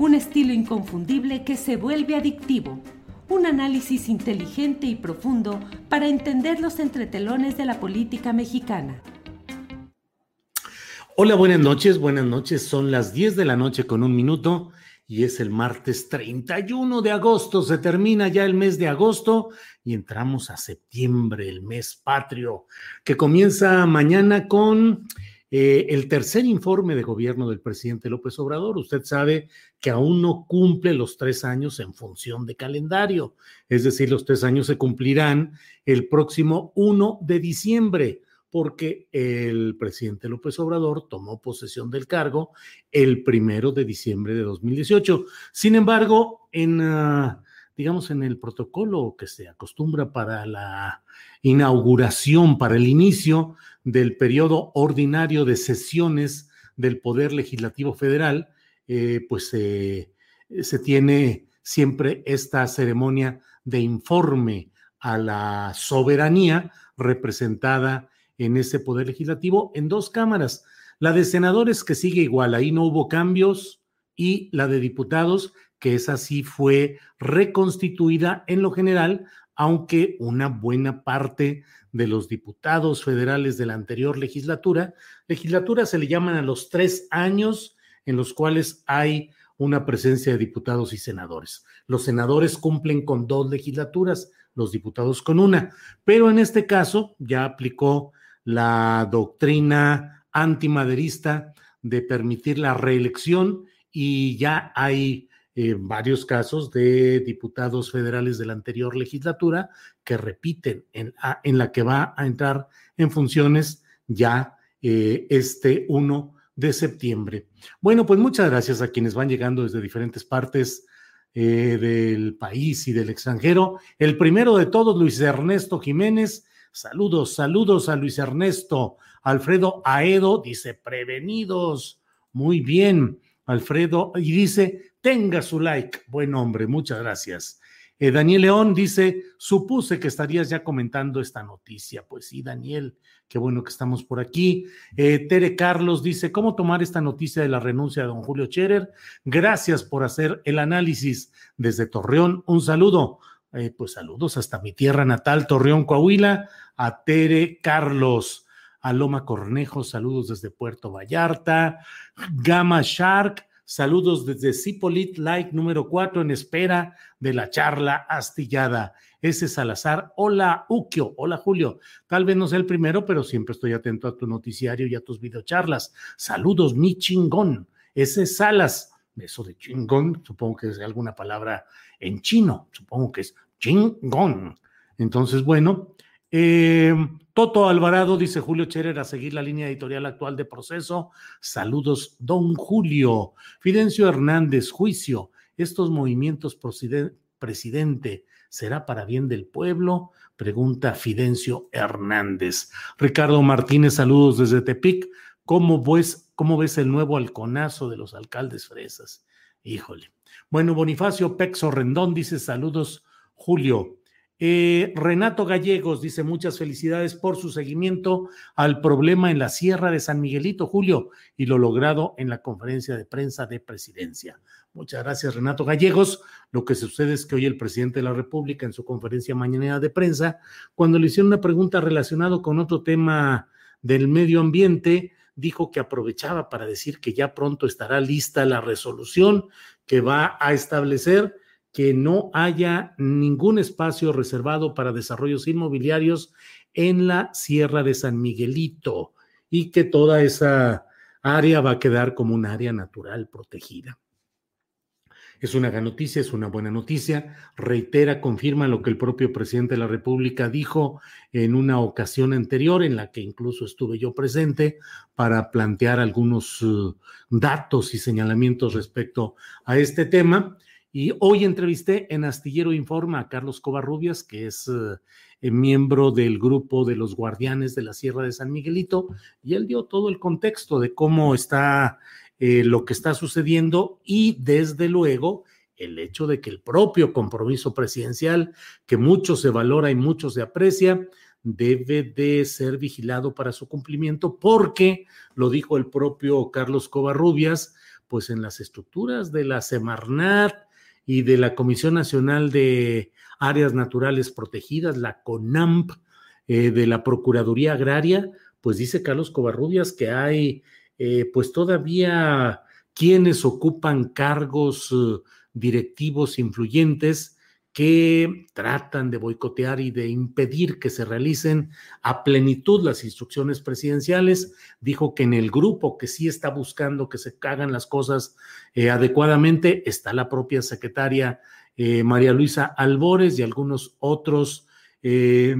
un estilo inconfundible que se vuelve adictivo, un análisis inteligente y profundo para entender los entretelones de la política mexicana. Hola, buenas noches, buenas noches. Son las 10 de la noche con un minuto y es el martes 31 de agosto. Se termina ya el mes de agosto y entramos a septiembre, el mes patrio, que comienza mañana con eh, el tercer informe de gobierno del presidente López Obrador, usted sabe que aún no cumple los tres años en función de calendario, es decir, los tres años se cumplirán el próximo 1 de diciembre, porque el presidente López Obrador tomó posesión del cargo el primero de diciembre de 2018. Sin embargo, en... Ah, digamos, en el protocolo que se acostumbra para la inauguración, para el inicio del periodo ordinario de sesiones del Poder Legislativo Federal, eh, pues se tiene siempre esta ceremonia de informe a la soberanía representada en ese Poder Legislativo en dos cámaras. La de senadores que sigue igual, ahí no hubo cambios, y la de diputados que esa sí fue reconstituida en lo general, aunque una buena parte de los diputados federales de la anterior legislatura, legislatura se le llaman a los tres años en los cuales hay una presencia de diputados y senadores. Los senadores cumplen con dos legislaturas, los diputados con una, pero en este caso ya aplicó la doctrina antimaderista de permitir la reelección y ya hay varios casos de diputados federales de la anterior legislatura que repiten en, en la que va a entrar en funciones ya eh, este 1 de septiembre. Bueno, pues muchas gracias a quienes van llegando desde diferentes partes eh, del país y del extranjero. El primero de todos, Luis Ernesto Jiménez. Saludos, saludos a Luis Ernesto. Alfredo Aedo dice, prevenidos. Muy bien, Alfredo. Y dice, tenga su like. Buen hombre, muchas gracias. Eh, Daniel León dice, supuse que estarías ya comentando esta noticia. Pues sí, Daniel, qué bueno que estamos por aquí. Eh, Tere Carlos dice, ¿cómo tomar esta noticia de la renuncia de don Julio Scherer? Gracias por hacer el análisis desde Torreón. Un saludo. Eh, pues saludos hasta mi tierra natal, Torreón, Coahuila, a Tere Carlos. A Loma Cornejo, saludos desde Puerto Vallarta. Gama Shark, Saludos desde Cipolit Like número 4 en espera de la charla astillada. Ese Salazar. Hola, Uquio. Hola, Julio. Tal vez no sea el primero, pero siempre estoy atento a tu noticiario y a tus videocharlas. Saludos, mi chingón. Ese Salas. Eso de chingón, supongo que es alguna palabra en chino. Supongo que es chingón. Entonces, bueno, eh, Toto Alvarado, dice Julio Cherer, a seguir la línea editorial actual de proceso. Saludos, don Julio. Fidencio Hernández, juicio. Estos movimientos, presidente, ¿será para bien del pueblo? Pregunta Fidencio Hernández. Ricardo Martínez, saludos desde Tepic. ¿Cómo ves, cómo ves el nuevo halconazo de los alcaldes fresas? Híjole. Bueno, Bonifacio Pexo Rendón dice saludos, Julio. Eh, Renato Gallegos dice muchas felicidades por su seguimiento al problema en la Sierra de San Miguelito, Julio, y lo logrado en la conferencia de prensa de presidencia. Muchas gracias, Renato Gallegos. Lo que sucede es que hoy el presidente de la República, en su conferencia mañanera de prensa, cuando le hicieron una pregunta relacionada con otro tema del medio ambiente, dijo que aprovechaba para decir que ya pronto estará lista la resolución que va a establecer que no haya ningún espacio reservado para desarrollos inmobiliarios en la Sierra de San Miguelito y que toda esa área va a quedar como un área natural protegida. Es una gran noticia, es una buena noticia. Reitera, confirma lo que el propio presidente de la República dijo en una ocasión anterior, en la que incluso estuve yo presente, para plantear algunos uh, datos y señalamientos respecto a este tema. Y hoy entrevisté en Astillero Informa a Carlos Covarrubias, que es eh, miembro del grupo de los guardianes de la Sierra de San Miguelito, y él dio todo el contexto de cómo está eh, lo que está sucediendo y desde luego el hecho de que el propio compromiso presidencial, que mucho se valora y mucho se aprecia, debe de ser vigilado para su cumplimiento, porque, lo dijo el propio Carlos Covarrubias, pues en las estructuras de la Semarnat, y de la Comisión Nacional de Áreas Naturales Protegidas, la CONAMP, eh, de la Procuraduría Agraria, pues dice Carlos Covarrubias que hay eh, pues todavía quienes ocupan cargos eh, directivos influyentes que tratan de boicotear y de impedir que se realicen a plenitud las instrucciones presidenciales. Dijo que en el grupo que sí está buscando que se hagan las cosas eh, adecuadamente está la propia secretaria eh, María Luisa Albores y algunos otros eh,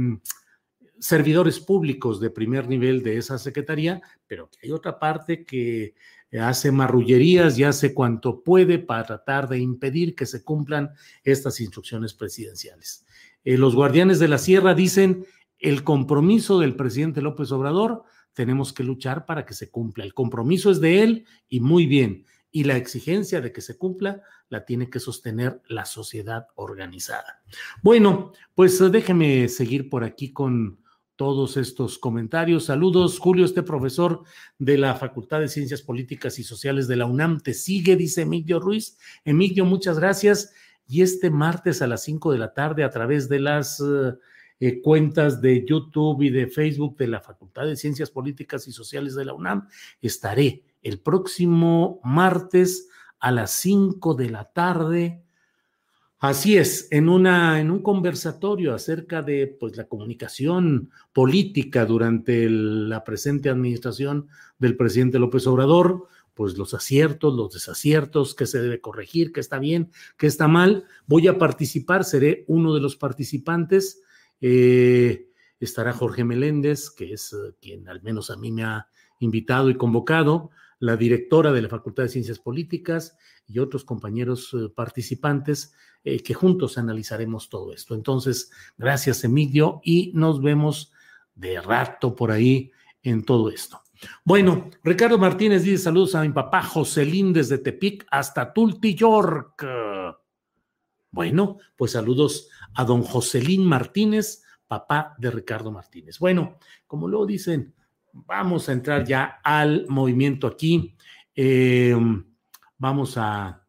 servidores públicos de primer nivel de esa secretaría, pero que hay otra parte que hace marrullerías y hace cuanto puede para tratar de impedir que se cumplan estas instrucciones presidenciales. Eh, los guardianes de la sierra dicen, el compromiso del presidente López Obrador, tenemos que luchar para que se cumpla. El compromiso es de él y muy bien. Y la exigencia de que se cumpla la tiene que sostener la sociedad organizada. Bueno, pues déjeme seguir por aquí con todos estos comentarios. Saludos, Julio, este profesor de la Facultad de Ciencias Políticas y Sociales de la UNAM te sigue, dice Emilio Ruiz. Emilio, muchas gracias. Y este martes a las 5 de la tarde a través de las eh, eh, cuentas de YouTube y de Facebook de la Facultad de Ciencias Políticas y Sociales de la UNAM, estaré el próximo martes a las 5 de la tarde Así es, en, una, en un conversatorio acerca de pues, la comunicación política durante la presente administración del presidente López Obrador, pues los aciertos, los desaciertos, qué se debe corregir, qué está bien, qué está mal. Voy a participar, seré uno de los participantes. Eh, estará Jorge Meléndez, que es eh, quien al menos a mí me ha invitado y convocado, la directora de la Facultad de Ciencias Políticas y otros compañeros eh, participantes eh, que juntos analizaremos todo esto. Entonces, gracias Emilio y nos vemos de rato por ahí en todo esto. Bueno, Ricardo Martínez dice saludos a mi papá Joselín desde Tepic hasta Tulti, York. Bueno, pues saludos a don Joselín Martínez, papá de Ricardo Martínez. Bueno, como luego dicen, vamos a entrar ya al movimiento aquí. Eh, vamos a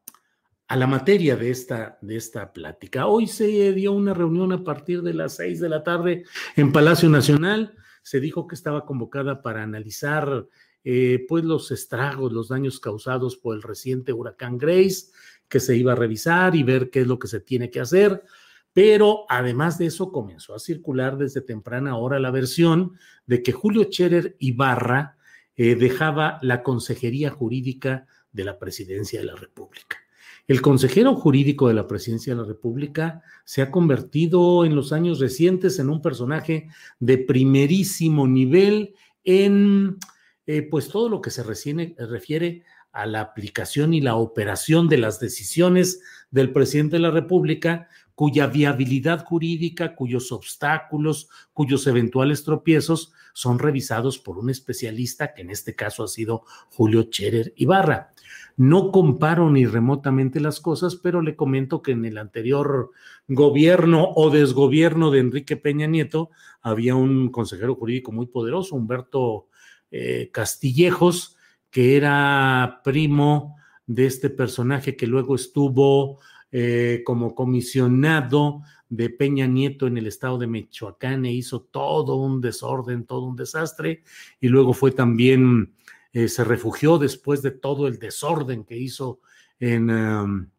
a la materia de esta, de esta plática. Hoy se dio una reunión a partir de las seis de la tarde en Palacio Nacional. Se dijo que estaba convocada para analizar eh, pues los estragos, los daños causados por el reciente huracán Grace, que se iba a revisar y ver qué es lo que se tiene que hacer. Pero además de eso, comenzó a circular desde temprana hora la versión de que Julio Scherer Ibarra eh, dejaba la Consejería Jurídica de la Presidencia de la República. El consejero jurídico de la Presidencia de la República se ha convertido en los años recientes en un personaje de primerísimo nivel en eh, pues todo lo que se refiere a la aplicación y la operación de las decisiones del presidente de la República, cuya viabilidad jurídica, cuyos obstáculos, cuyos eventuales tropiezos son revisados por un especialista, que en este caso ha sido Julio Cherer Ibarra. No comparo ni remotamente las cosas, pero le comento que en el anterior gobierno o desgobierno de Enrique Peña Nieto había un consejero jurídico muy poderoso, Humberto eh, Castillejos, que era primo de este personaje que luego estuvo eh, como comisionado de Peña Nieto en el estado de Michoacán e hizo todo un desorden, todo un desastre, y luego fue también, eh, se refugió después de todo el desorden que hizo en, um,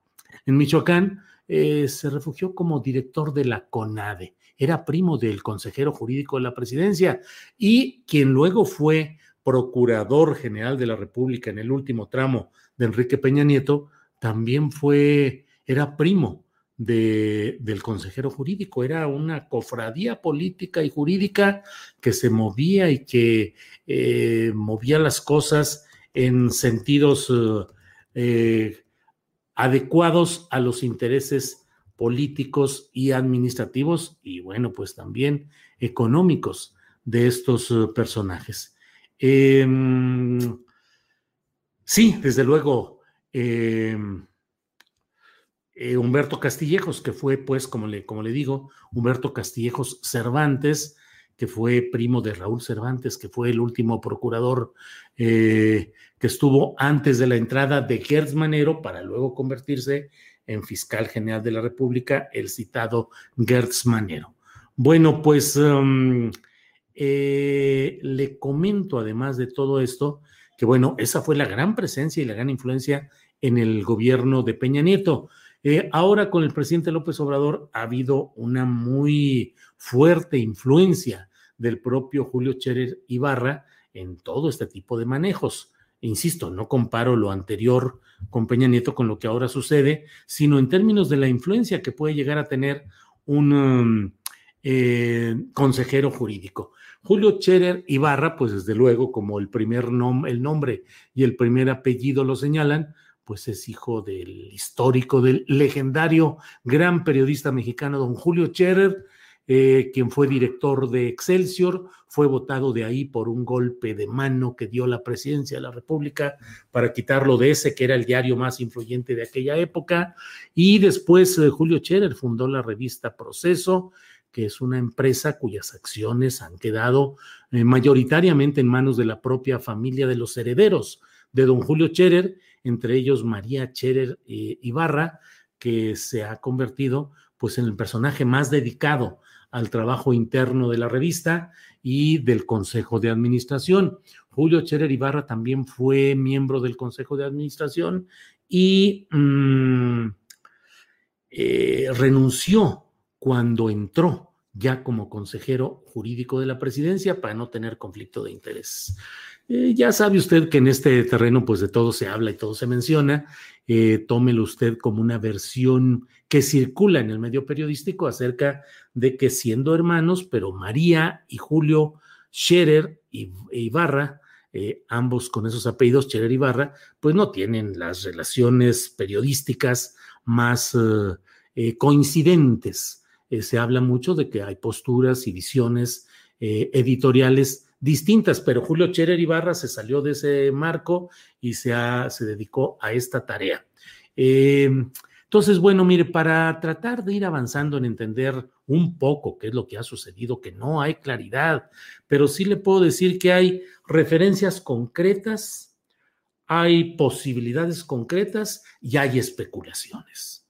en Michoacán, eh, se refugió como director de la CONADE. Era primo del consejero jurídico de la presidencia y quien luego fue procurador general de la República en el último tramo de Enrique Peña Nieto, también fue era primo de, del consejero jurídico, era una cofradía política y jurídica que se movía y que eh, movía las cosas en sentidos eh, adecuados a los intereses políticos y administrativos y bueno, pues también económicos de estos eh, personajes. Em, sí, desde luego. Em, eh, Humberto Castillejos, que fue, pues, como le, digo, Humberto Castillejos Cervantes, que fue primo de Raúl Cervantes, que fue el último procurador eh, que estuvo antes de la entrada de Gertz Manero para luego convertirse en fiscal general de la República, el citado Gertz Manero. Bueno, pues um, eh, le comento además de todo esto que, bueno, esa fue la gran presencia y la gran influencia en el gobierno de Peña Nieto. Eh, ahora con el presidente López Obrador ha habido una muy fuerte influencia del propio Julio Cherer Ibarra en todo este tipo de manejos. Insisto, no comparo lo anterior con Peña Nieto con lo que ahora sucede, sino en términos de la influencia que puede llegar a tener un um, eh, consejero jurídico. Julio Cherer Ibarra, pues desde luego, como el primer el nombre y el primer apellido lo señalan, pues es hijo del histórico, del legendario gran periodista mexicano, don Julio Scherer, eh, quien fue director de Excelsior, fue votado de ahí por un golpe de mano que dio la presidencia de la República para quitarlo de ese, que era el diario más influyente de aquella época. Y después eh, Julio Scherer fundó la revista Proceso, que es una empresa cuyas acciones han quedado eh, mayoritariamente en manos de la propia familia de los herederos de don Julio Scherer entre ellos María Cherer eh, Ibarra, que se ha convertido pues en el personaje más dedicado al trabajo interno de la revista y del Consejo de Administración. Julio Cherer Ibarra también fue miembro del Consejo de Administración y mm, eh, renunció cuando entró ya como consejero jurídico de la presidencia para no tener conflicto de interés. Eh, ya sabe usted que en este terreno pues de todo se habla y todo se menciona. Eh, tómelo usted como una versión que circula en el medio periodístico acerca de que siendo hermanos, pero María y Julio Scherer y e Ibarra, eh, ambos con esos apellidos, Scherer y Ibarra, pues no tienen las relaciones periodísticas más coincidentes. se habla mucho de que hay posturas y visiones editoriales distintas, pero Julio Cherer Ibarra se salió de ese marco y se, se dedicó a esta tarea. Eh, entonces, bueno, mire, para tratar de ir avanzando en entender un poco qué es lo que ha sucedido, que no hay claridad, pero sí le puedo decir que hay referencias concretas, hay posibilidades concretas y hay especulaciones.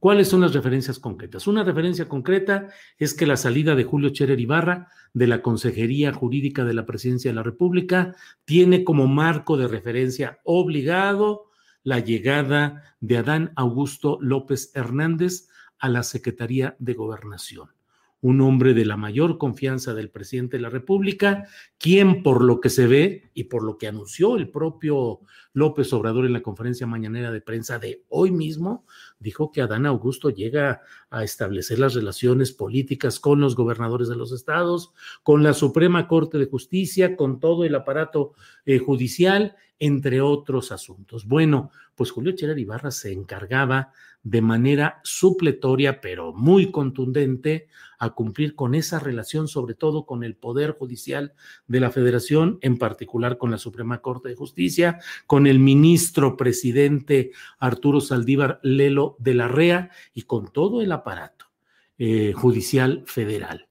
¿Cuáles son las referencias concretas? Una referencia concreta es que la salida de Julio Cherer Ibarra de la Consejería Jurídica de la Presidencia de la República tiene como marco de referencia obligado la llegada de Adán Augusto López Hernández a la Secretaría de Gobernación un hombre de la mayor confianza del presidente de la República, quien por lo que se ve y por lo que anunció el propio López Obrador en la conferencia mañanera de prensa de hoy mismo, dijo que Adán Augusto llega a establecer las relaciones políticas con los gobernadores de los estados, con la Suprema Corte de Justicia, con todo el aparato eh, judicial, entre otros asuntos. Bueno, pues Julio Cherer Ibarra se encargaba de manera supletoria, pero muy contundente, a cumplir con esa relación, sobre todo con el Poder Judicial de la Federación, en particular con la Suprema Corte de Justicia, con el ministro presidente Arturo Saldívar Lelo de la REA y con todo el aparato eh, judicial federal.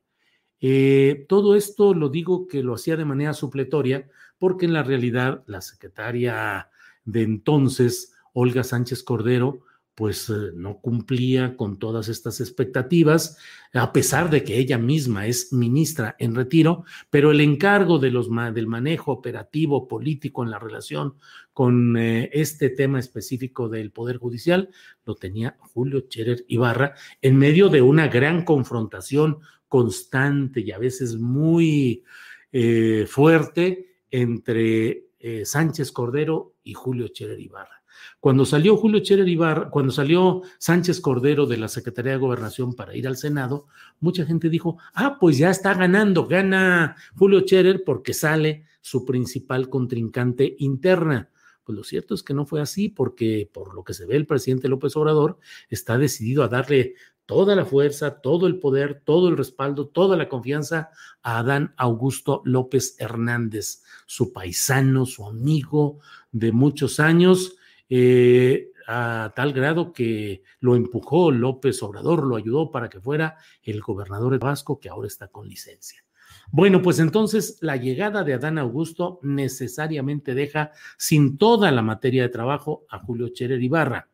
Eh, todo esto lo digo que lo hacía de manera supletoria porque en la realidad la secretaria de entonces, Olga Sánchez Cordero, pues eh, no cumplía con todas estas expectativas, a pesar de que ella misma es ministra en retiro, pero el encargo del manejo operativo político en la relación con eh, este tema específico del Poder Judicial lo tenía Julio Cherer Ibarra en medio de una gran confrontación constante y a veces muy eh, fuerte entre Sánchez Cordero y Julio Cherer Ibarra. Cuando salió Julio Cherer Ibarra, cuando salió Sánchez Cordero de la Secretaría de Gobernación para ir al Senado, mucha gente dijo, ah, pues ya está ganando, gana Julio Cherer porque sale su principal contrincante interna. Pues lo cierto es que no fue así, porque por lo que se ve el presidente López Obrador está decidido a darle toda la fuerza, todo el poder, todo el respaldo, toda la confianza a Adán Augusto López Hernández, su paisano, su amigo de muchos años, eh, a tal grado que lo empujó López Obrador, lo ayudó para que fuera el gobernador de Vasco, que ahora está con licencia. Bueno, pues entonces la llegada de Adán Augusto necesariamente deja sin toda la materia de trabajo a Julio Cherer Ibarra.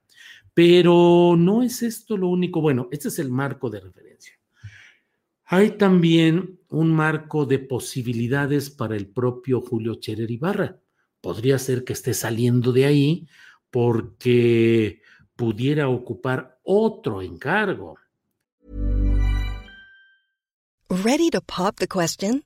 Pero no es esto lo único. Bueno, este es el marco de referencia. Hay también un marco de posibilidades para el propio Julio Cherer Ibarra. Podría ser que esté saliendo de ahí porque pudiera ocupar otro encargo. Ready to pop the question?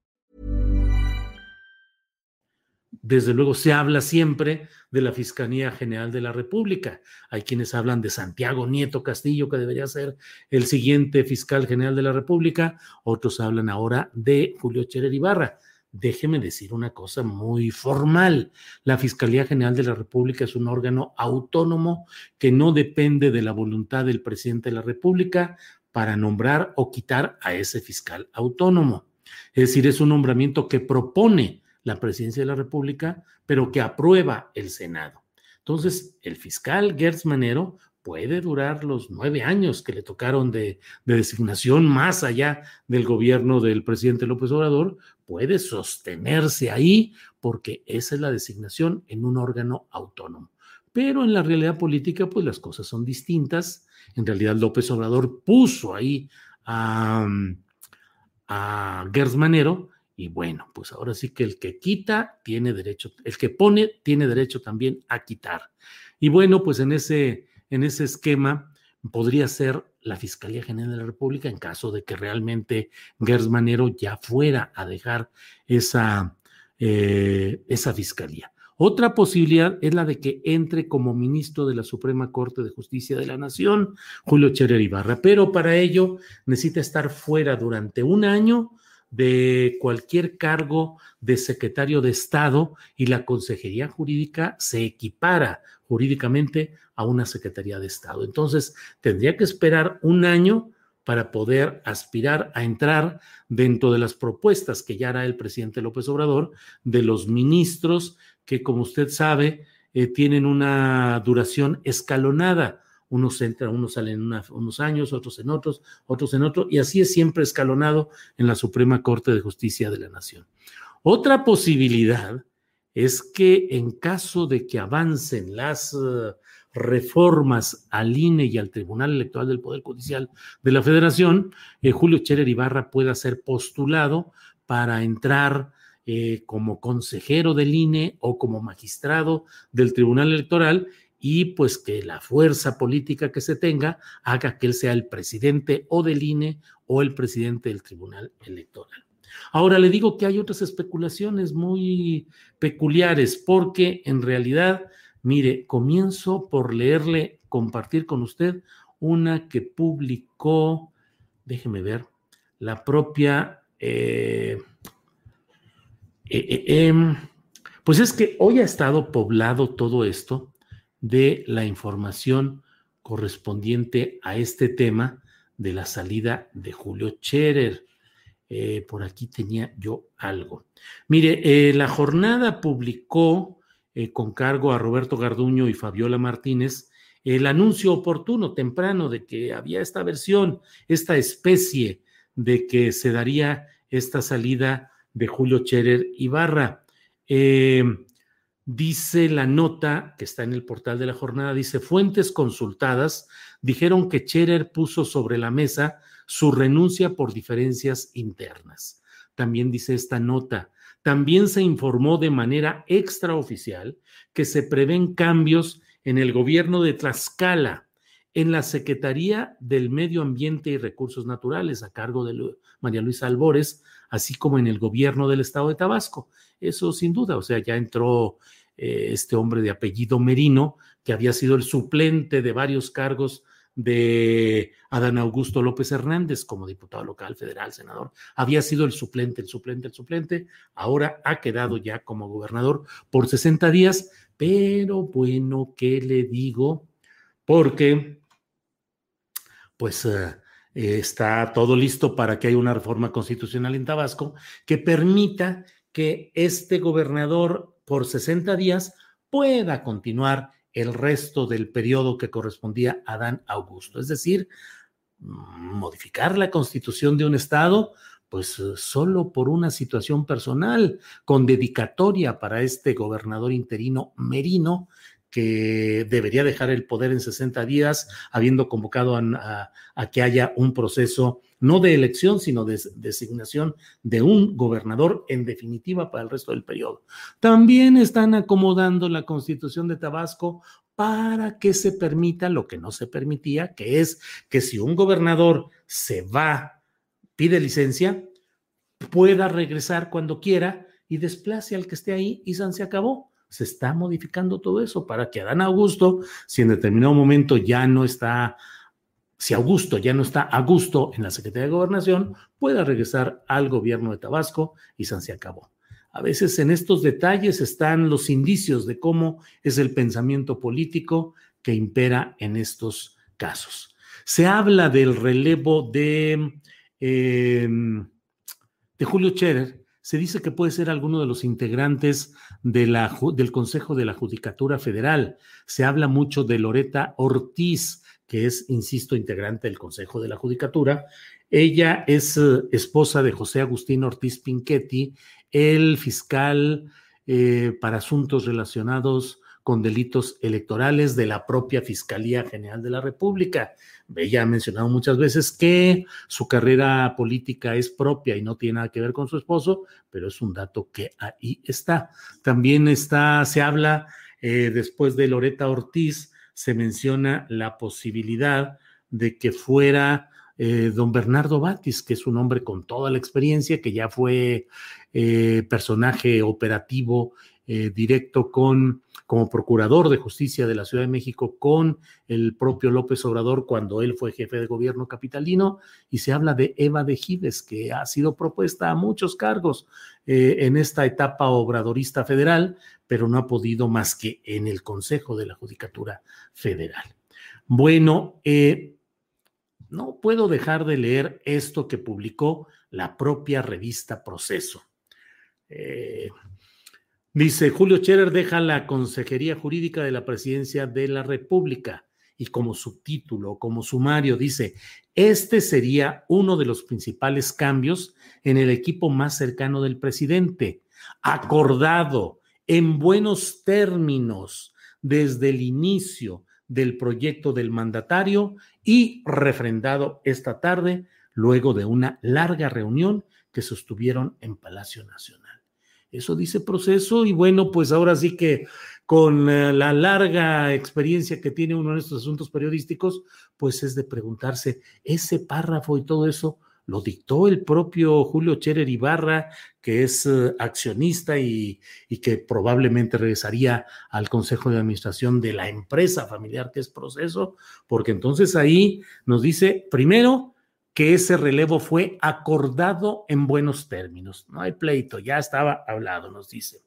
Desde luego se habla siempre de la Fiscalía General de la República. Hay quienes hablan de Santiago Nieto Castillo, que debería ser el siguiente fiscal general de la República. Otros hablan ahora de Julio Cherer Ibarra. Déjeme decir una cosa muy formal. La Fiscalía General de la República es un órgano autónomo que no depende de la voluntad del presidente de la República para nombrar o quitar a ese fiscal autónomo. Es decir, es un nombramiento que propone la presidencia de la República, pero que aprueba el Senado. Entonces, el fiscal Gertz Manero puede durar los nueve años que le tocaron de, designación más allá del gobierno del presidente López Obrador, puede sostenerse ahí porque esa es la designación en un órgano autónomo. Pero en la realidad política, pues las cosas son distintas. En realidad, López Obrador puso ahí a, a Gertz Manero y bueno, pues ahora sí que el que quita tiene derecho, el que pone tiene derecho también a quitar. Y bueno, pues en ese, en ese esquema podría ser la Fiscalía General de la República en caso de que realmente Gers Manero ya fuera a dejar esa, eh, esa fiscalía. Otra posibilidad es la de que entre como ministro de la Suprema Corte de Justicia de la Nación, Julio Cherer Ibarra, pero para ello necesita estar fuera durante un año de cualquier cargo de secretario de Estado y la Consejería Jurídica se equipara jurídicamente a una Secretaría de Estado. Entonces, tendría que esperar un año para poder aspirar a entrar dentro de las propuestas que ya hará el presidente López Obrador de los ministros que, como usted sabe, eh, tienen una duración escalonada unos entran, unos salen en unos años, otros en otros, otros en otros, y así es siempre escalonado en la Suprema Corte de Justicia de la Nación. Otra posibilidad es que en caso de que avancen las uh, reformas al INE y al Tribunal Electoral del Poder Judicial de la Federación, eh, Julio Cherer Ibarra pueda ser postulado para entrar eh, como consejero del INE o como magistrado del Tribunal Electoral y pues que la fuerza política que se tenga haga que él sea el presidente o del INE o el presidente del Tribunal Electoral. Ahora le digo que hay otras especulaciones muy peculiares porque en realidad, mire, comienzo por leerle, compartir con usted una que publicó, déjeme ver, la propia... Eh, eh, eh, em, pues es que hoy ha estado poblado todo esto de la información correspondiente a este tema de la salida de Julio Scherer. Eh, por aquí tenía yo algo. Mire, eh, la jornada publicó eh, con cargo a Roberto Garduño y Fabiola Martínez el anuncio oportuno, temprano, de que había esta versión, esta especie de que se daría esta salida de Julio Scherer Ibarra. Dice la nota que está en el portal de la jornada, dice, fuentes consultadas dijeron que Cherer puso sobre la mesa su renuncia por diferencias internas. También dice esta nota, también se informó de manera extraoficial que se prevén cambios en el gobierno de Tlaxcala, en la Secretaría del Medio Ambiente y Recursos Naturales, a cargo de María Luisa Albores, así como en el gobierno del estado de Tabasco. Eso sin duda, o sea, ya entró eh, este hombre de apellido Merino, que había sido el suplente de varios cargos de Adán Augusto López Hernández como diputado local, federal, senador. Había sido el suplente, el suplente, el suplente. Ahora ha quedado ya como gobernador por 60 días, pero bueno, ¿qué le digo? Porque, pues... Eh, está todo listo para que haya una reforma constitucional en Tabasco que permita que este gobernador por 60 días pueda continuar el resto del periodo que correspondía a Adán Augusto. Es decir, modificar la constitución de un Estado, pues solo por una situación personal, con dedicatoria para este gobernador interino Merino, que debería dejar el poder en 60 días, habiendo convocado a, que haya un proceso no de elección, sino de designación de un gobernador en definitiva para el resto del periodo. También están acomodando la constitución de Tabasco para que se permita lo que no se permitía, que es que si un gobernador se va, pide licencia, pueda regresar cuando quiera y desplace al que esté ahí y se acabó se está modificando todo eso para que Adán Augusto, si en determinado momento ya no está, si Augusto ya no está a gusto en la Secretaría de Gobernación, pueda regresar al gobierno de Tabasco y se acabó. A veces en estos detalles están los indicios de cómo es el pensamiento político que impera en estos casos. Se habla del relevo de, em, de Julio Scherer, se dice que puede ser alguno de los integrantes del Consejo de la Judicatura Federal. Se habla mucho de Loreta Ortiz, que es, insisto, integrante del Consejo de la Judicatura. Ella es eh, esposa de José Agustín Ortiz Pinchetti, el fiscal eh, para asuntos relacionados con delitos electorales de la propia Fiscalía General de la República. Ella ha mencionado muchas veces que su carrera política es propia y no tiene nada que ver con su esposo, pero es un dato que ahí está. También está, se habla, eh, después de Loreta Ortiz, se menciona la posibilidad de que fuera eh, don Bernardo Batis, que es un hombre con toda la experiencia, que ya fue eh, personaje operativo directo con como procurador de justicia de la Ciudad de México con el propio López Obrador cuando él fue jefe de gobierno capitalino y se habla de Eva de Gives, que ha sido propuesta a muchos cargos eh, en esta etapa obradorista federal, pero no ha podido más que en el Consejo de la Judicatura Federal. Bueno, eh, no puedo dejar de leer esto que publicó la propia revista Proceso. Eh, Dice, Julio Scherer deja la Consejería Jurídica de la Presidencia de la República y como subtítulo, como sumario, dice, este sería uno de los principales cambios en el equipo más cercano del presidente, acordado en buenos términos desde el inicio del proyecto del mandatario y refrendado esta tarde luego de una larga reunión que sostuvieron en Palacio Nacional. Eso dice proceso y bueno, pues ahora sí que con eh, la larga experiencia que tiene uno en estos asuntos periodísticos, pues es de preguntarse, ese párrafo y todo eso lo dictó el propio Julio Cherer Ibarra, que es eh, accionista y, y, que probablemente regresaría al Consejo de Administración de la empresa familiar que es proceso, porque entonces ahí nos dice, primero, que ese relevo fue acordado en buenos términos. No hay pleito, ya estaba hablado, nos dice.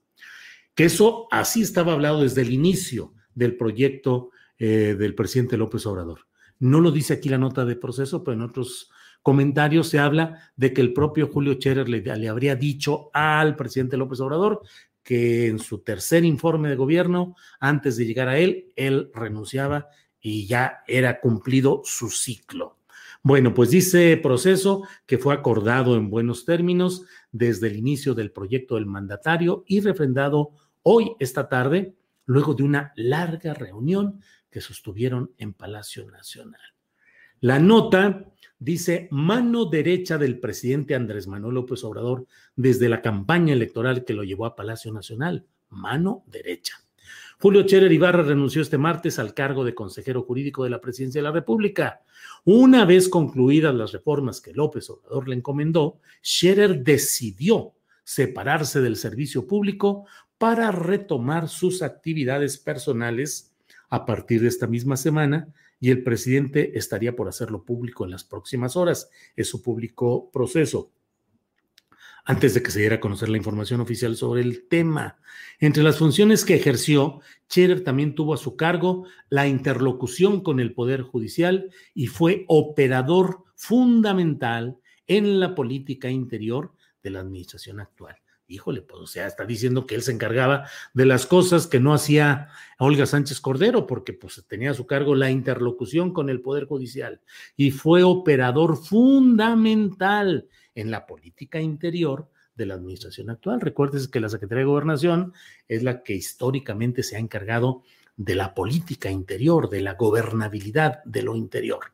Que eso así estaba hablado desde el inicio del proyecto eh, del presidente López Obrador. No lo dice aquí la nota de proceso, pero en otros comentarios se habla de que el propio Julio Scherer le, le habría dicho al presidente López Obrador que en su tercer informe de gobierno, antes de llegar a él, él renunciaba y ya era cumplido su ciclo. Bueno, pues dice proceso que fue acordado en buenos términos desde el inicio del proyecto del mandatario y refrendado hoy, esta tarde, luego de una larga reunión que sostuvieron en Palacio Nacional. La nota dice mano derecha del presidente Andrés Manuel López Obrador desde la campaña electoral que lo llevó a Palacio Nacional. Mano derecha. Julio Scherer Ibarra renunció este martes al cargo de consejero jurídico de la Presidencia de la República. Una vez concluidas las reformas que López Obrador le encomendó, Scherer decidió separarse del servicio público para retomar sus actividades personales a partir de esta misma semana y el presidente estaría por hacerlo público en las próximas horas. Es su público proceso antes de que se diera a conocer la información oficial sobre el tema. Entre las funciones que ejerció, Scherer también tuvo a su cargo la interlocución con el Poder Judicial y fue operador fundamental en la política interior de la administración actual. Híjole, pues o sea, está diciendo que él se encargaba de las cosas que no hacía Olga Sánchez Cordero, porque pues tenía a su cargo la interlocución con el Poder Judicial y fue operador fundamental en la política interior de la administración actual. Recuerdes que la Secretaría de Gobernación es la que históricamente se ha encargado de la política interior, de la gobernabilidad de lo interior.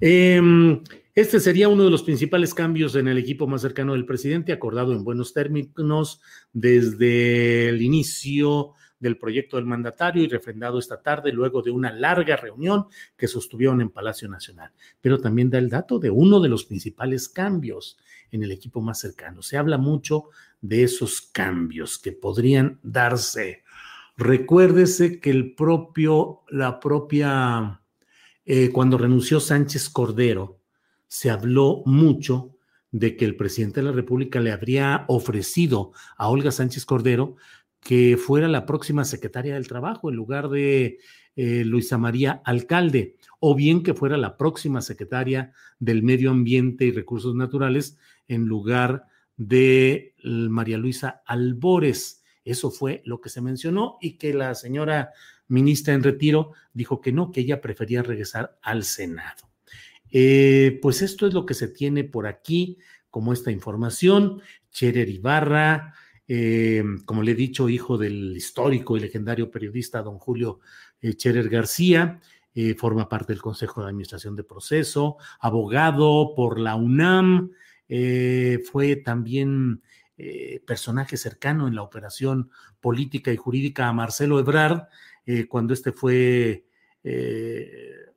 Em, este sería uno de los principales cambios en el equipo más cercano del presidente, acordado en buenos términos desde el inicio del proyecto del mandatario y refrendado esta tarde luego de una larga reunión que sostuvieron en Palacio Nacional. Pero también da el dato de uno de los principales cambios en el equipo más cercano. Se habla mucho de esos cambios que podrían darse. Recuérdese que el propio, la propia, eh, cuando renunció Sánchez Cordero, se habló mucho de que el presidente de la República le habría ofrecido a Olga Sánchez Cordero que fuera la próxima secretaria del Trabajo en lugar de eh, Luisa María Alcalde, o bien que fuera la próxima secretaria del Medio Ambiente y Recursos Naturales en lugar de María Luisa Albores. Eso fue lo que se mencionó y que la señora ministra en retiro dijo que no, que ella prefería regresar al Senado. Eh, pues esto es lo que se tiene por aquí como esta información. Cherer Ibarra, eh, como le he dicho, hijo del histórico y legendario periodista don Julio eh, Cherer García, eh, forma parte del Consejo de Administración de Proceso, abogado por la UNAM, fue también personaje cercano en la operación política y jurídica a Marcelo Ebrard, cuando este fue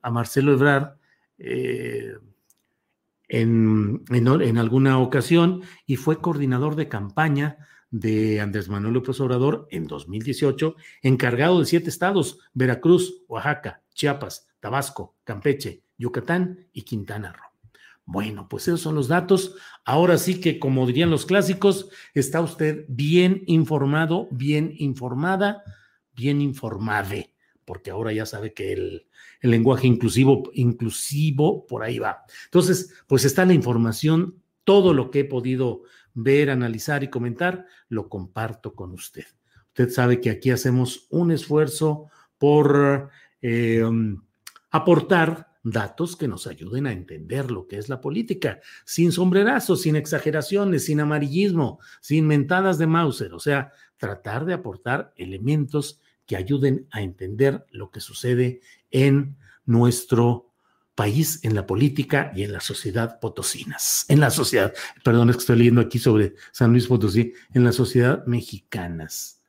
a Marcelo Ebrard. en, en, alguna ocasión y fue coordinador de campaña de Andrés Manuel López Obrador en 2018, encargado de siete estados, Veracruz, Oaxaca, Chiapas, Tabasco, Campeche, Yucatán y Quintana Roo. Bueno, pues esos son los datos. Ahora sí que, como dirían los clásicos, está usted bien informado, bien informada, bien informade, porque ahora ya sabe que el, el lenguaje inclusivo, inclusivo por ahí va. Entonces, pues está la información, todo lo que he podido ver, analizar y comentar, lo comparto con usted. Usted sabe que aquí hacemos un esfuerzo por eh, um, aportar datos que nos ayuden a entender lo que es la política, sin sombrerazos, sin exageraciones, sin amarillismo, sin mentadas de Mauser, o sea, tratar de aportar elementos que ayuden a entender lo que sucede en nuestro país, en la política y en la sociedad potosinas, en la sociedad, perdón, es que estoy leyendo aquí sobre San Luis Potosí, en la sociedad mexicanas.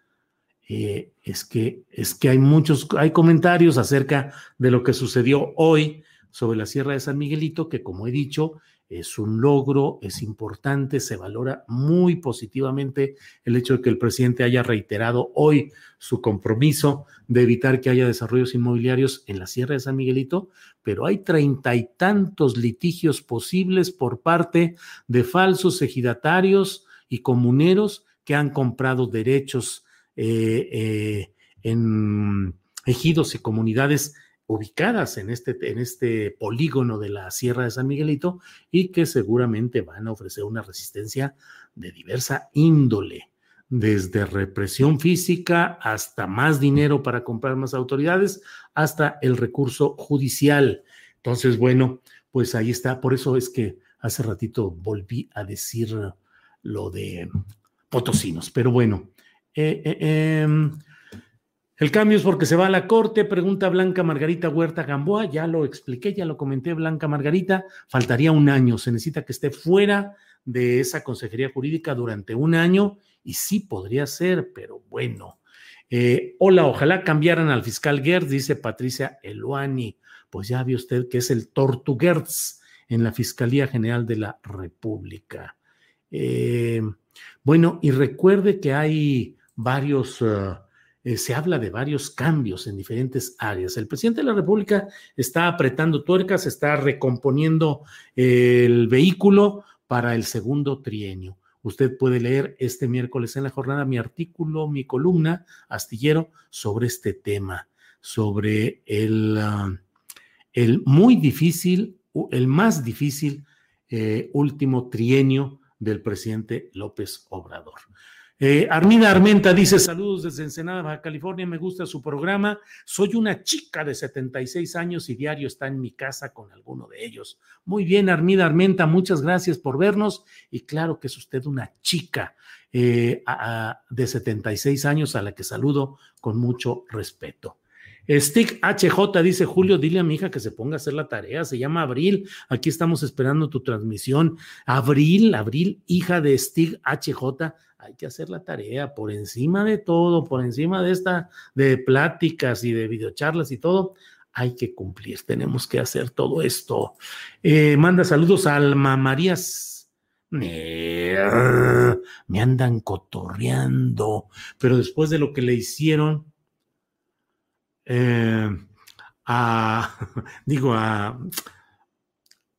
Eh, es que es que hay muchos, hay comentarios acerca de lo que sucedió hoy sobre la Sierra de San Miguelito, que como he dicho, es un logro, es importante, se valora muy positivamente el hecho de que el presidente haya reiterado hoy su compromiso de evitar que haya desarrollos inmobiliarios en la Sierra de San Miguelito, pero hay treinta y tantos litigios posibles por parte de falsos ejidatarios y comuneros que han comprado derechos eh, eh, en ejidos y comunidades ubicadas en este, en este polígono de la Sierra de San Miguelito y que seguramente van a ofrecer una resistencia de diversa índole, desde represión física hasta más dinero para comprar más autoridades, hasta el recurso judicial. Entonces, bueno, pues ahí está. Por eso es que hace ratito volví a decir lo de potosinos. Pero bueno, eh, eh, em, el cambio es porque se va a la corte, pregunta Blanca Margarita Huerta Gamboa, ya lo expliqué, ya lo comenté, Blanca Margarita, faltaría un año, se necesita que esté fuera de esa consejería jurídica durante un año y sí podría ser, pero bueno. Eh, hola, ojalá cambiaran al fiscal Gertz, dice Patricia Eluani. Pues ya vio usted que es el Tortuguerz en la Fiscalía General de la República. Eh, bueno, y recuerde que hay varios... Uh, eh, se habla de varios cambios en diferentes áreas. El presidente de la República está apretando tuercas, está recomponiendo eh, el vehículo para el segundo trienio. Usted puede leer este miércoles en la jornada mi artículo, mi columna, astillero, sobre este tema, sobre el, el muy difícil, el más difícil eh, último trienio del presidente López Obrador. Eh, Armida Armenta dice: Saludos desde Ensenada, Baja California. Me gusta su programa. Soy una chica de 76 años y diario está en mi casa con alguno de ellos. Muy bien, Armida Armenta, muchas gracias por vernos. Y claro que es usted una chica eh, de 76 años a la que saludo con mucho respeto. Stick HJ dice Julio, dile a mi hija que se ponga a hacer la tarea, se llama Abril, aquí estamos esperando tu transmisión. Abril, Abril, hija de Stick HJ, hay que hacer la tarea por encima de todo, por encima de esta, de pláticas y de videocharlas y todo, hay que cumplir, tenemos que hacer todo esto. Eh, manda saludos a Alma Marías. me andan cotorreando, pero después de lo que le hicieron eh, a, digo, a,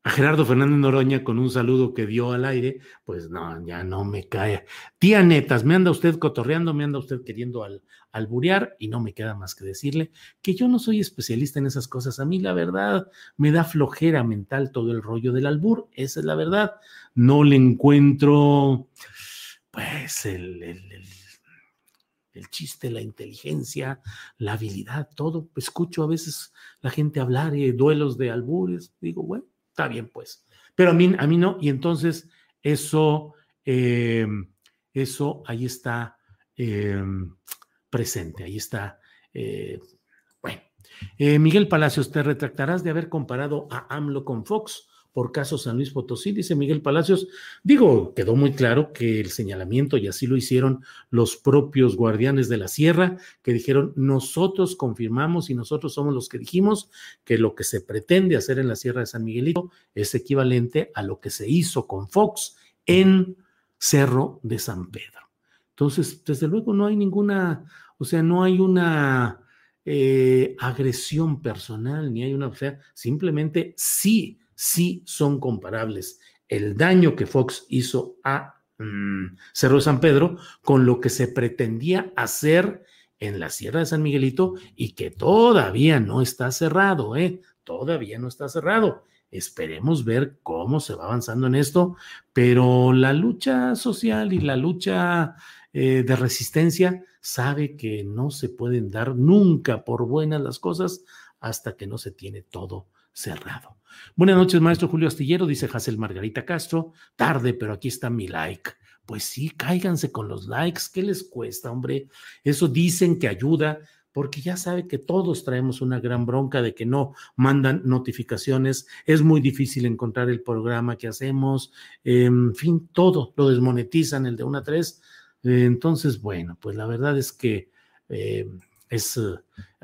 a Gerardo Fernández Noroña con un saludo que dio al aire, pues no, ya no me cae. Tía Netas, me anda usted cotorreando, me anda usted queriendo al, alburear y no me queda más que decirle que yo no soy especialista en esas cosas. A mí la verdad me da flojera mental todo el rollo del albur, esa es la verdad. No le encuentro, pues, el, chiste, la inteligencia, la habilidad, todo. Escucho a veces la gente hablar de duelos de albures, digo, bueno Está bien, pues. Pero a mí, a mí no. Y entonces eso, eh, eso ahí está eh, presente, ahí está. Eh, bueno, Miguel Palacios, ¿te retractarás de haber comparado a AMLO con Fox? Por caso San Luis Potosí, dice Miguel Palacios. Digo, quedó muy claro que el señalamiento, y así lo hicieron los propios guardianes de la sierra, que dijeron, nosotros confirmamos y nosotros somos los que dijimos que lo que se pretende hacer en la sierra de San Miguelito es equivalente a lo que se hizo con Fox en Cerro de San Pedro. Entonces, desde luego no hay ninguna, o sea, no hay una eh, agresión personal, ni hay una, o sea, simplemente sí sí son comparables el daño que Fox hizo a mm, Cerro de San Pedro con lo que se pretendía hacer en la Sierra de San Miguelito y que todavía no está cerrado, ¿eh? Todavía no está cerrado. Esperemos ver cómo se va avanzando en esto, pero la lucha social y la lucha eh, de resistencia sabe que no se pueden dar nunca por buenas las cosas hasta que no se tiene todo cerrado. Buenas noches, maestro Julio Astillero, dice Hazel Margarita Castro. Tarde, pero aquí está mi like. Pues sí, cáiganse con los likes. ¿Qué les cuesta, hombre? Eso dicen que ayuda, porque ya sabe que todos traemos una gran bronca de que no mandan notificaciones. Es muy difícil encontrar el programa que hacemos. En fin, todo lo desmonetizan, el de una a tres. Entonces, bueno, pues la verdad es que eh, es, eh,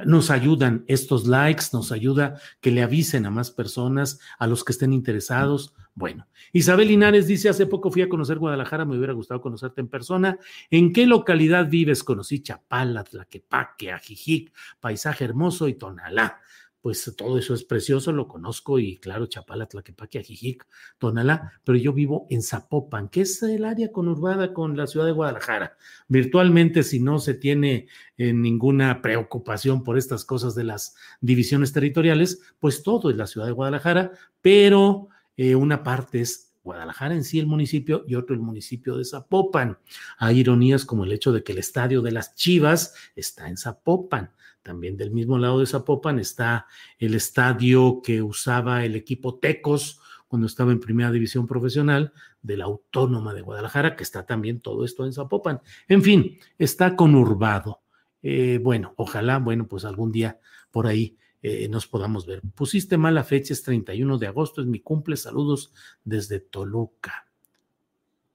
nos ayudan estos likes, nos ayuda que le avisen a más personas, a los que estén interesados. Bueno, Isabel Linares dice, hace poco fui a conocer Guadalajara, me hubiera gustado conocerte en persona. ¿En qué localidad vives? Conocí Chapala, Tlaquepaque, Ajijic, paisaje hermoso y Tonalá pues todo eso es precioso, lo conozco y claro, Chapala, Tlaquepaque, Ajijic, Tonalá, pero yo vivo en Zapopan, que es el área conurbada con la ciudad de Guadalajara. Virtualmente, si no se tiene eh, ninguna preocupación por estas cosas de las divisiones territoriales, pues todo es la ciudad de Guadalajara, pero eh, una parte es Guadalajara en sí el municipio y otro el municipio de Zapopan. Hay ironías como el hecho de que el estadio de las Chivas está en Zapopan. También del mismo lado de Zapopan está el estadio que usaba el equipo Tecos cuando estaba en primera división profesional de la Autónoma de Guadalajara, que está también todo esto en Zapopan. En fin, está conurbado. Eh, bueno, ojalá, bueno, pues algún día por ahí eh, nos podamos ver. Pusiste mala fecha, es 31 de agosto, es mi cumple. Saludos desde Toluca,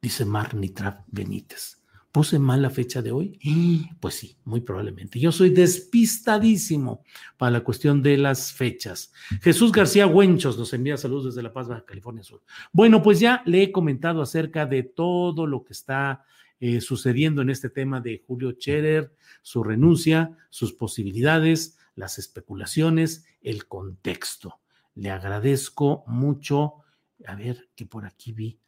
dice Marnitra Benítez. ¿Puse mal la fecha de hoy? Pues sí, muy probablemente. Yo soy despistadísimo para la cuestión de las fechas. Jesús García Huenchos nos envía saludos desde La Paz, Baja California Sur. Bueno, pues ya le he comentado acerca de todo lo que está eh, sucediendo en este tema de Julio Scherer, su renuncia, sus posibilidades, las especulaciones, el contexto. Le agradezco mucho. A ver, que por aquí vi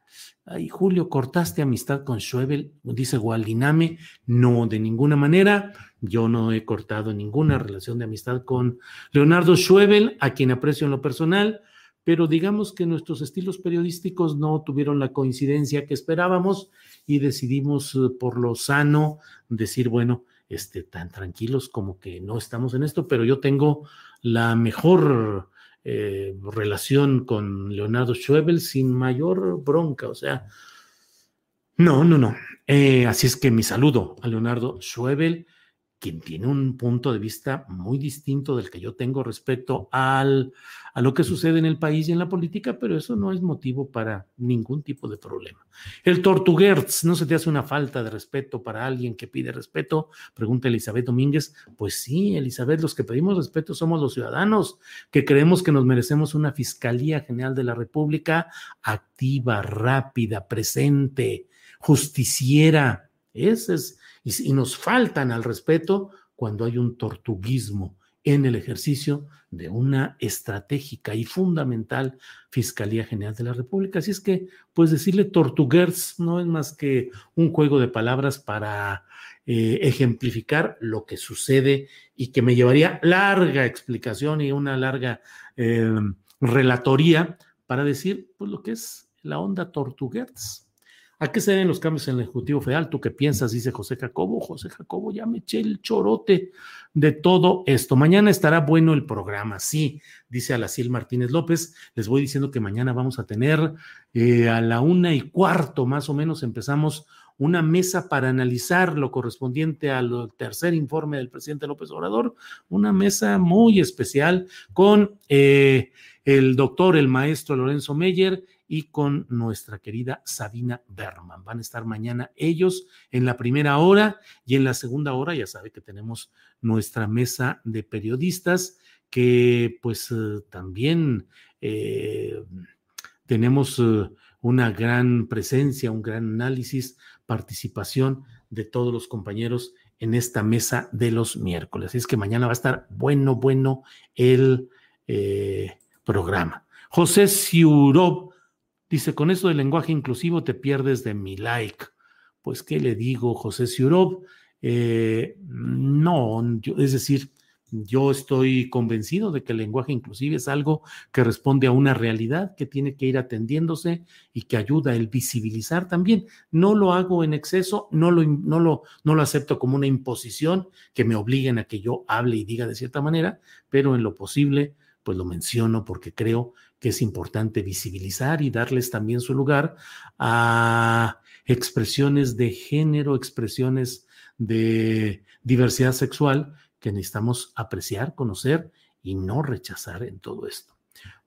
Ay, Julio, ¿cortaste amistad con Schwebel? Dice Gualdiname. No, de ninguna manera. Yo no he cortado ninguna relación de amistad con Leonardo Schwebel, a quien aprecio en lo personal, pero digamos que nuestros estilos periodísticos no tuvieron la coincidencia que esperábamos y decidimos eh, por lo sano decir, bueno, este, tan tranquilos como que no estamos en esto, pero yo tengo la mejor eh, relación con Leonardo Schwebel sin mayor bronca, o sea, no, no, no. Eh, así es que mi saludo a Leonardo Schwebel quien tiene un punto de vista muy distinto del que yo tengo respecto al, a lo que sucede en el país y en la política, pero eso no es motivo para ningún tipo de problema. El Tortuguerz, ¿no se te hace una falta de respeto para alguien que pide respeto? Pregunta Elizabeth Domínguez. Pues sí, Elizabeth, los que pedimos respeto somos los ciudadanos, que creemos que nos merecemos una Fiscalía General de la República activa, rápida, presente, justiciera. Ese es y, nos faltan al respeto cuando hay un tortuguismo en el ejercicio de una estratégica y fundamental Fiscalía General de la República. Así es que, pues decirle tortuguers no es más que un juego de palabras para eh, ejemplificar lo que sucede y que me llevaría larga explicación y una larga eh, relatoría para decir pues, lo que es la onda tortuguers. ¿A qué se deben los cambios en el Ejecutivo Federal? ¿Tú qué piensas? Dice José Jacobo. José Jacobo, ya me eché el chorote de todo esto. Mañana estará bueno el programa, sí, dice Alacil Martínez López. Les voy diciendo que mañana vamos a tener eh, a la una y cuarto más o menos empezamos una mesa para analizar lo correspondiente al tercer informe del presidente López Obrador, una mesa muy especial con eh, el doctor, el maestro Lorenzo Meyer y con nuestra querida Sabina Berman. Van a estar mañana ellos en la primera hora y en la segunda hora ya sabe que tenemos nuestra mesa de periodistas que pues eh, también eh, tenemos eh, una gran presencia, un gran análisis, participación de todos los compañeros en esta mesa de los miércoles. Así es que mañana va a estar bueno, bueno el programa. José Siurov Dice, con eso del lenguaje inclusivo te pierdes de mi like. Pues, ¿qué le digo, José Ciurov? Eh, no, es decir, Yo estoy convencido de que el lenguaje inclusive es algo que responde a una realidad que tiene que ir atendiéndose y que ayuda el visibilizar también. No lo hago en exceso, no lo, no lo, no lo acepto como una imposición que me obliguen a que yo hable y diga de cierta manera, pero en lo posible, pues lo menciono porque creo que es importante visibilizar y darles también su lugar a expresiones de género, expresiones de diversidad sexual que necesitamos apreciar, conocer y no rechazar en todo esto.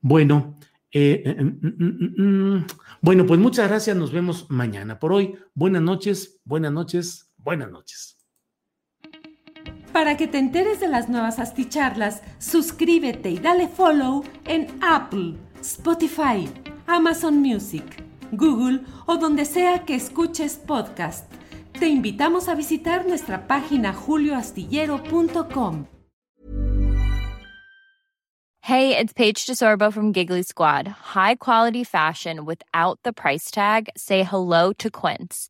Bueno, eh, eh, mm, mm, mm, bueno, pues muchas gracias, nos vemos mañana. Por hoy, buenas noches, buenas noches, buenas noches. Para que te enteres de las nuevas asticharlas, suscríbete y dale follow en Apple, Spotify, Amazon Music, Google o donde sea que escuches podcast. Te invitamos a visitar nuestra página julioastillero.com. Hey, it's Paige DeSorbo from Giggly Squad. High quality fashion without the price tag. Say hello to Quince.